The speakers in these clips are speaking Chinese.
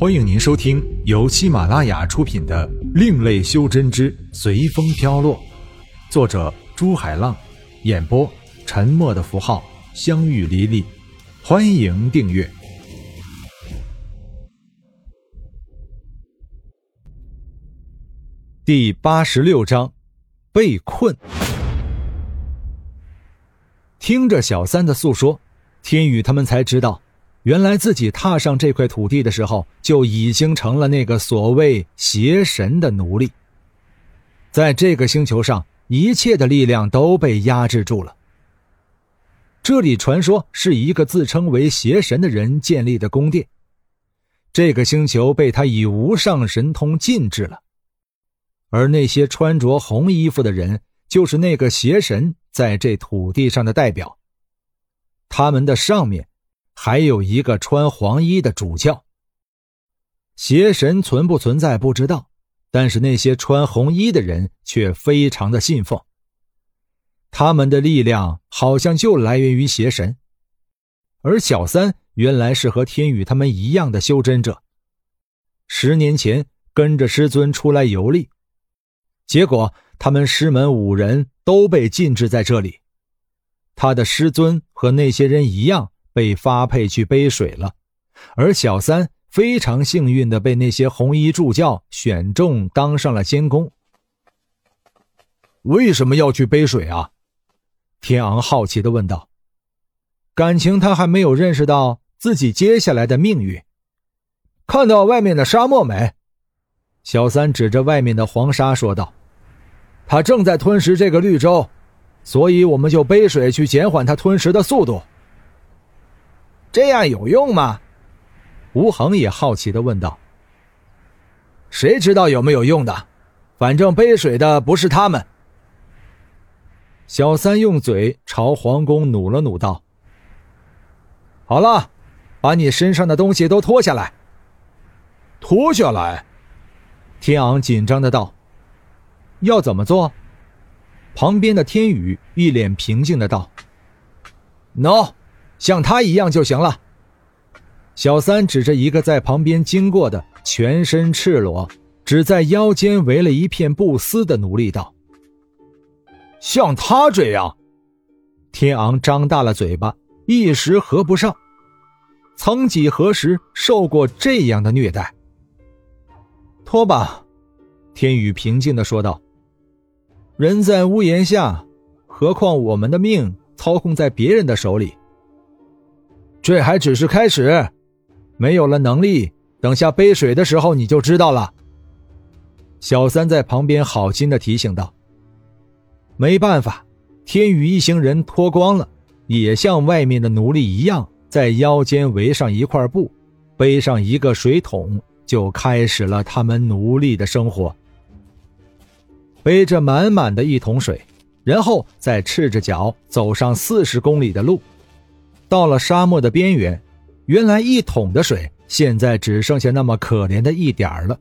欢迎您收听由喜马拉雅出品的《另类修真之随风飘落》，作者朱海浪，演播沉默的符号、相遇离离。欢迎订阅。第八十六章，被困。听着小三的诉说，天宇他们才知道。原来自己踏上这块土地的时候，就已经成了那个所谓邪神的奴隶。在这个星球上，一切的力量都被压制住了。这里传说是一个自称为邪神的人建立的宫殿，这个星球被他以无上神通禁制了。而那些穿着红衣服的人，就是那个邪神在这土地上的代表。他们的上面。还有一个穿黄衣的主教。邪神存不存在不知道，但是那些穿红衣的人却非常的信奉。他们的力量好像就来源于邪神，而小三原来是和天宇他们一样的修真者，十年前跟着师尊出来游历，结果他们师门五人都被禁制在这里。他的师尊和那些人一样。被发配去背水了，而小三非常幸运的被那些红衣助教选中，当上了监工。为什么要去背水啊？天昂好奇的问道。感情他还没有认识到自己接下来的命运。看到外面的沙漠没？小三指着外面的黄沙说道：“他正在吞食这个绿洲，所以我们就背水去减缓他吞食的速度。”这样有用吗？吴恒也好奇的问道。谁知道有没有用的？反正背水的不是他们。小三用嘴朝皇宫努了努，道：“好了，把你身上的东西都脱下来。”脱下来。天昂紧张的道：“要怎么做？”旁边的天宇一脸平静的道：“No。”像他一样就行了。小三指着一个在旁边经过的全身赤裸、只在腰间围了一片布丝的奴隶道：“像他这样。”天昂张大了嘴巴，一时合不上。曾几何时受过这样的虐待？脱吧，天宇平静的说道：“人在屋檐下，何况我们的命操控在别人的手里。”这还只是开始，没有了能力，等下背水的时候你就知道了。小三在旁边好心的提醒道：“没办法，天宇一行人脱光了，也像外面的奴隶一样，在腰间围上一块布，背上一个水桶，就开始了他们奴隶的生活。背着满满的一桶水，然后再赤着脚走上四十公里的路。”到了沙漠的边缘，原来一桶的水，现在只剩下那么可怜的一点儿了。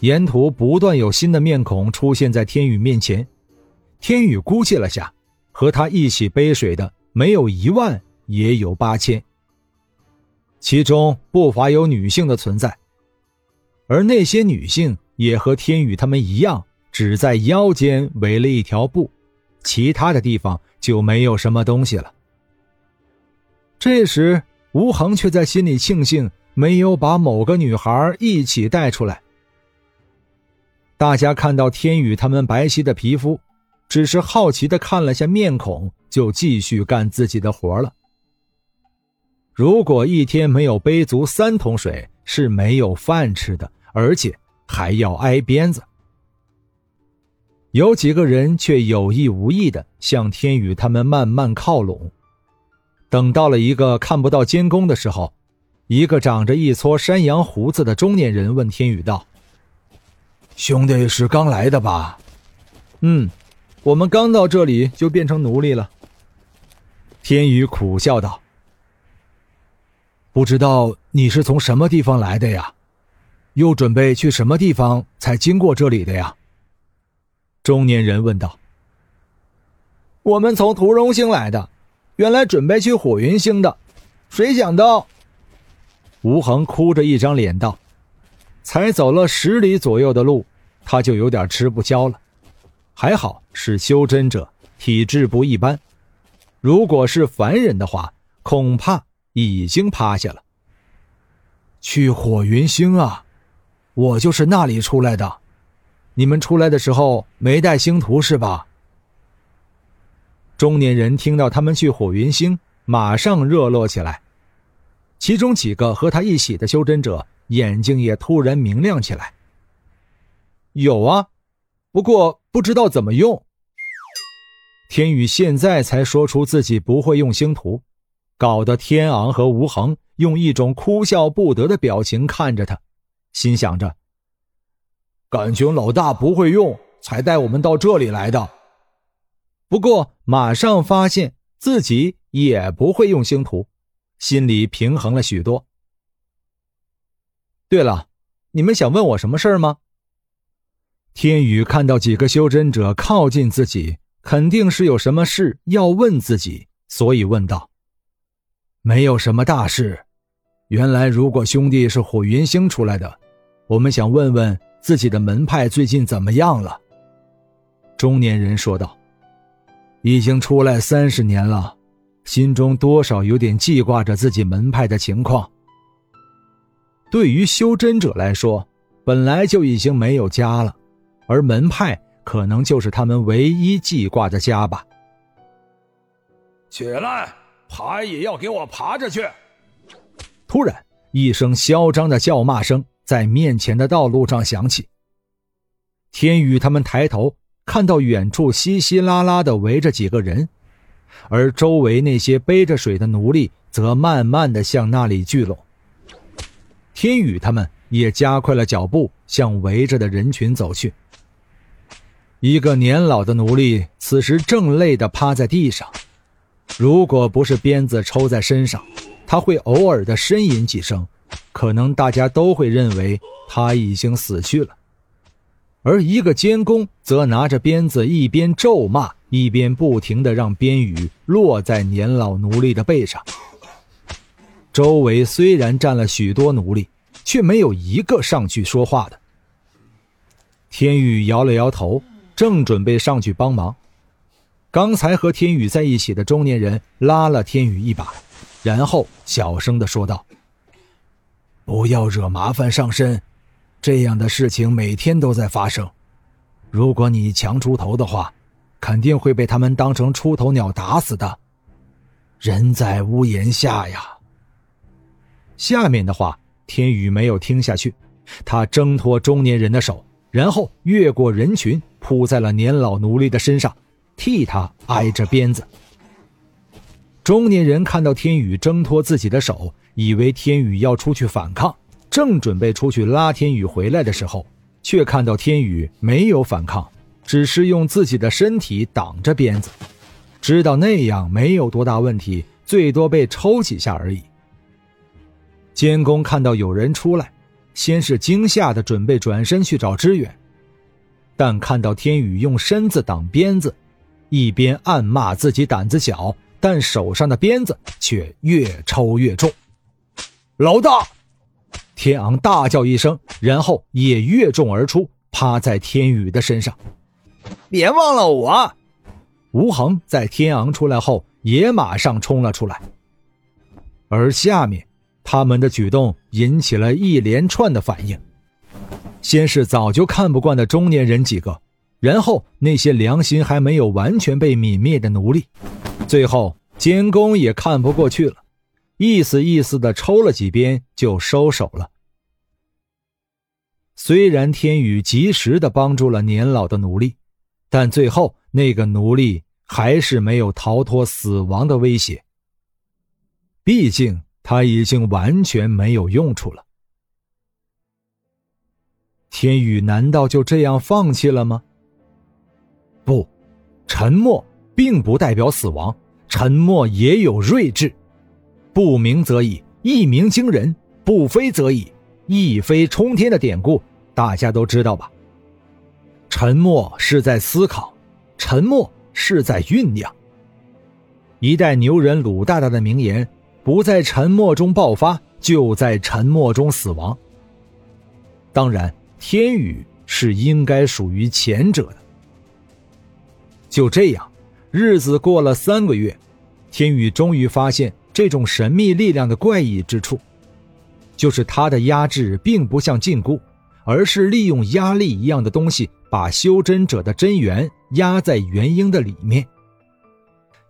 沿途不断有新的面孔出现在天宇面前，天宇估计了下，和他一起背水的没有一万，也有八千。其中不乏有女性的存在，而那些女性也和天宇他们一样，只在腰间围了一条布，其他的地方就没有什么东西了。这时，吴恒却在心里庆幸没有把某个女孩一起带出来。大家看到天宇他们白皙的皮肤，只是好奇的看了下面孔，就继续干自己的活了。如果一天没有背足三桶水，是没有饭吃的，而且还要挨鞭子。有几个人却有意无意的向天宇他们慢慢靠拢。等到了一个看不到监工的时候，一个长着一撮山羊胡子的中年人问天宇道：“兄弟是刚来的吧？”“嗯，我们刚到这里就变成奴隶了。”天宇苦笑道：“不知道你是从什么地方来的呀？又准备去什么地方才经过这里的呀？”中年人问道。“我们从屠龙星来的。”原来准备去火云星的，谁想到？吴恒哭着一张脸道：“才走了十里左右的路，他就有点吃不消了。还好是修真者，体质不一般。如果是凡人的话，恐怕已经趴下了。”去火云星啊！我就是那里出来的。你们出来的时候没带星图是吧？中年人听到他们去火云星，马上热络起来。其中几个和他一起的修真者眼睛也突然明亮起来。有啊，不过不知道怎么用。天宇现在才说出自己不会用星图，搞得天昂和吴恒用一种哭笑不得的表情看着他，心想着：感情老大不会用，才带我们到这里来的。不过，马上发现自己也不会用星图，心里平衡了许多。对了，你们想问我什么事儿吗？天宇看到几个修真者靠近自己，肯定是有什么事要问自己，所以问道：“没有什么大事。原来，如果兄弟是火云星出来的，我们想问问自己的门派最近怎么样了。”中年人说道。已经出来三十年了，心中多少有点记挂着自己门派的情况。对于修真者来说，本来就已经没有家了，而门派可能就是他们唯一记挂的家吧。起来，爬也要给我爬着去！突然，一声嚣张的叫骂声在面前的道路上响起。天宇他们抬头。看到远处稀稀拉拉的围着几个人，而周围那些背着水的奴隶则慢慢的向那里聚拢。天宇他们也加快了脚步，向围着的人群走去。一个年老的奴隶此时正累的趴在地上，如果不是鞭子抽在身上，他会偶尔的呻吟几声，可能大家都会认为他已经死去了。而一个监工则拿着鞭子，一边咒骂，一边不停的让鞭雨落在年老奴隶的背上。周围虽然站了许多奴隶，却没有一个上去说话的。天宇摇了摇头，正准备上去帮忙，刚才和天宇在一起的中年人拉了天宇一把，然后小声的说道：“不要惹麻烦上身。”这样的事情每天都在发生，如果你强出头的话，肯定会被他们当成出头鸟打死的。人在屋檐下呀。下面的话，天宇没有听下去，他挣脱中年人的手，然后越过人群，扑在了年老奴隶的身上，替他挨着鞭子。中年人看到天宇挣脱自己的手，以为天宇要出去反抗。正准备出去拉天宇回来的时候，却看到天宇没有反抗，只是用自己的身体挡着鞭子，知道那样没有多大问题，最多被抽几下而已。监工看到有人出来，先是惊吓的准备转身去找支援，但看到天宇用身子挡鞭子，一边暗骂自己胆子小，但手上的鞭子却越抽越重。老大！天昂大叫一声，然后也跃重而出，趴在天宇的身上。别忘了我！吴恒在天昂出来后也马上冲了出来。而下面，他们的举动引起了一连串的反应。先是早就看不惯的中年人几个，然后那些良心还没有完全被泯灭的奴隶，最后监工也看不过去了。意思意思的抽了几鞭，就收手了。虽然天宇及时的帮助了年老的奴隶，但最后那个奴隶还是没有逃脱死亡的威胁。毕竟他已经完全没有用处了。天宇难道就这样放弃了吗？不，沉默并不代表死亡，沉默也有睿智。不鸣则已，一鸣惊人；不飞则已，一飞冲天的典故，大家都知道吧？沉默是在思考，沉默是在酝酿。一代牛人鲁大大的名言：不在沉默中爆发，就在沉默中死亡。当然，天宇是应该属于前者的。就这样，日子过了三个月，天宇终于发现这种神秘力量的怪异之处，就是它的压制并不像禁锢，而是利用压力一样的东西把修真者的真元压在元婴的里面。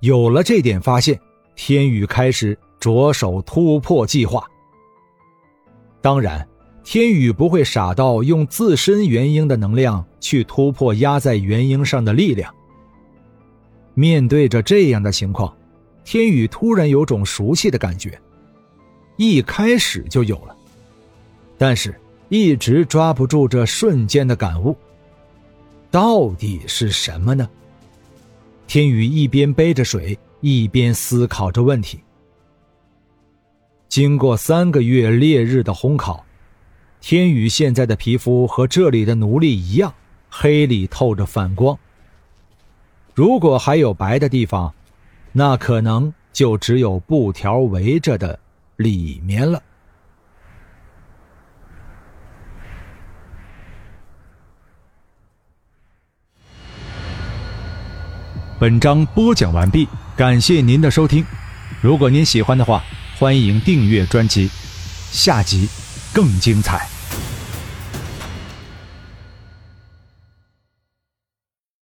有了这点发现，天宇开始着手突破计划。当然，天宇不会傻到用自身元婴的能量去突破压在元婴上的力量。面对着这样的情况，天宇突然有种熟悉的感觉，一开始就有了，但是一直抓不住这瞬间的感悟。到底是什么呢？天宇一边背着水，一边思考着问题。经过三个月烈日的烘烤，天宇现在的皮肤和这里的奴隶一样，黑里透着反光。如果还有白的地方，那可能就只有布条围着的里面了。本章播讲完毕，感谢您的收听。如果您喜欢的话，欢迎订阅专辑，下集更精彩。